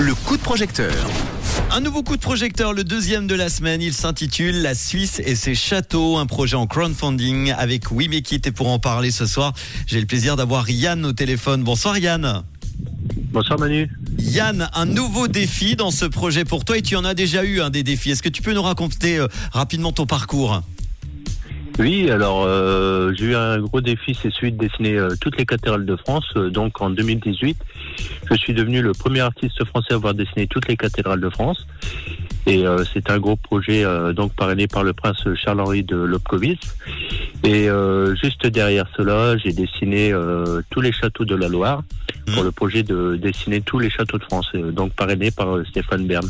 Le coup de projecteur. Un nouveau coup de projecteur, le deuxième de la semaine. Il s'intitule La Suisse et ses châteaux, un projet en crowdfunding avec We Make It. Et pour en parler ce soir, j'ai le plaisir d'avoir Yann au téléphone. Bonsoir Yann. Bonsoir Manu. Yann, un nouveau défi dans ce projet pour toi et tu en as déjà eu un des défis. Est-ce que tu peux nous raconter euh, rapidement ton parcours? Oui, alors euh, j'ai eu un gros défi, c'est celui de dessiner euh, toutes les cathédrales de France. Euh, donc en 2018, je suis devenu le premier artiste français à avoir dessiné toutes les cathédrales de France. Et euh, c'est un gros projet euh, donc parrainé par le prince Charles-Henri de Lobkowitz. Et euh, juste derrière cela, j'ai dessiné euh, tous les châteaux de la Loire pour Mhm. le projet de dessiner tous les châteaux de France, donc parrainé par Stéphane Bern.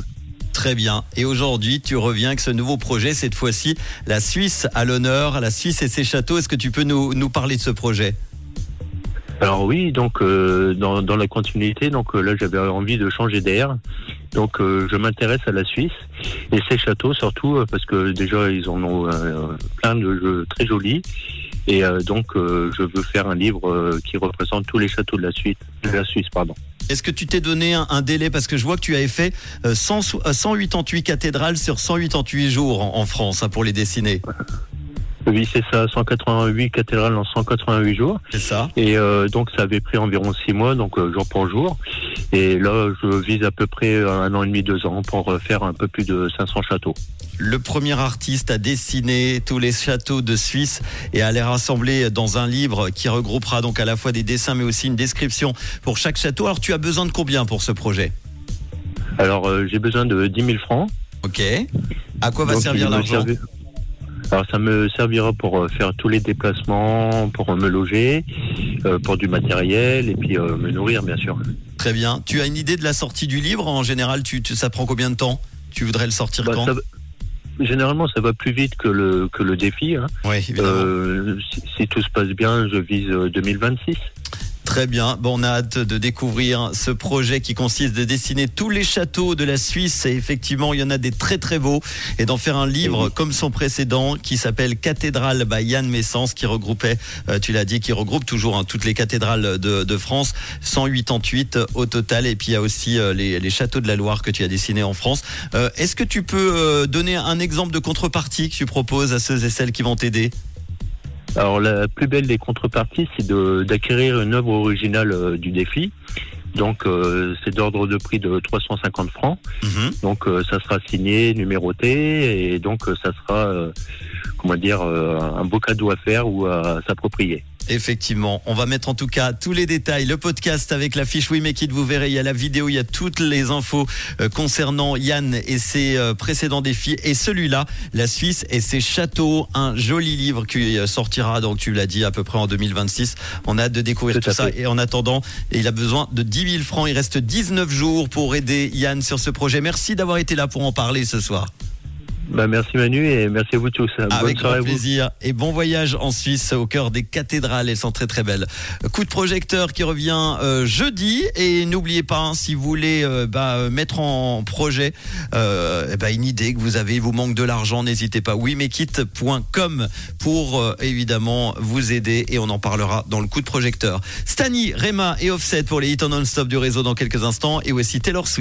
Très bien. Et aujourd'hui, tu reviens avec ce nouveau projet, cette fois-ci, la Suisse à l'honneur, la Suisse et ses châteaux. Est-ce que tu peux nous, parler de ce projet? Alors oui, donc euh, dans, la continuité, donc euh, là j'avais envie de changer d'air. Donc euh, je m'intéresse à la Suisse et ces châteaux surtout parce que déjà ils en ont plein de jeux très jolis et donc je veux faire un livre qui représente tous les châteaux de la Suisse, de la Suisse pardon. Est-ce que tu t'es donné un, délai? Parce que je vois que tu avais fait euh, 100 sou- euh, 188 cathédrales sur 188 jours en, en France hein, pour les dessiner. Oui c'est ça, 188 cathédrales en 188 jours C'est ça et euh, donc ça avait pris environ six mois donc euh, jour pour jour et là je vise à peu près un an et demi deux ans pour faire un peu plus de 500 châteaux. Le premier artiste à dessiner tous les châteaux de Suisse et à les rassembler dans un livre qui regroupera donc à la fois des dessins mais aussi une description pour chaque château. Alors tu as besoin de combien pour ce projet? Alors, euh, j'ai besoin de 10 000 francs. Ok. À quoi va Donc, servir l'argent? Alors, ça me servira pour euh, faire tous les déplacements, pour me loger, euh, pour du matériel et puis euh, me nourrir, bien sûr. Très bien. Tu as une idée de la sortie du livre En général, tu, tu- ça prend combien de temps? Tu voudrais le sortir Bah, quand? ça Généralement, ça va plus vite que le, que le défi. hein. Euh, si, si tout se passe bien, je vise euh, 2026. Très bien. Bon, on a hâte de découvrir ce projet qui consiste de dessiner tous les châteaux de la Suisse. Et effectivement, il y en a des très très beaux. Et d'en faire un livre Oui. comme son précédent qui s'appelle Cathédrale by Yann Messence, qui regroupait, euh, tu l'as dit, qui regroupe toujours hein, toutes les cathédrales de, de France. 188 au total. Et puis il y a aussi euh, les, les châteaux de la Loire que tu as dessinés en France. Euh, Est-ce que tu peux euh, donner un exemple de contrepartie que tu proposes à ceux et celles qui vont t'aider? Alors, la plus belle des contreparties, c'est de- d'acquérir une œuvre originale euh, du défi. Donc, euh, c'est d'ordre de prix de 350 francs. Mhm. Donc euh, ça sera signé, numéroté, et donc euh, ça sera, euh, comment dire, euh, un beau cadeau à faire ou à s'approprier. Effectivement, on va mettre en tout cas tous les détails, le podcast avec la fiche We Make It, vous verrez, il y a la vidéo, il y a toutes les infos euh, concernant Yann et ses euh, précédents défis. Et celui-là, la Suisse et ses châteaux, un joli livre qui euh, sortira, donc tu l'as dit, à peu près en 2026. On a hâte de découvrir Tout tout, ça. et en attendant, il a besoin de 10 000 francs, il reste 19 jours pour aider Yann sur ce projet. Merci d'avoir été là pour en parler ce soir. Bah, merci Manu et merci à vous tous. Bonne Avec grand plaisir et bon voyage en Suisse au cœur des cathédrales. Elles sont très très belles. Coup de projecteur qui revient euh, jeudi et n'oubliez pas hein, si vous voulez euh, bah, euh, mettre en projet euh, eh ben, une idée que vous avez, il vous manque de l'argent, n'hésitez pas. WeMakeIt.com pour euh, évidemment vous aider et on en parlera dans le coup de projecteur. Stani, Rema et Offset pour les hits en non-stop du réseau dans quelques instants et aussi Taylor Swift.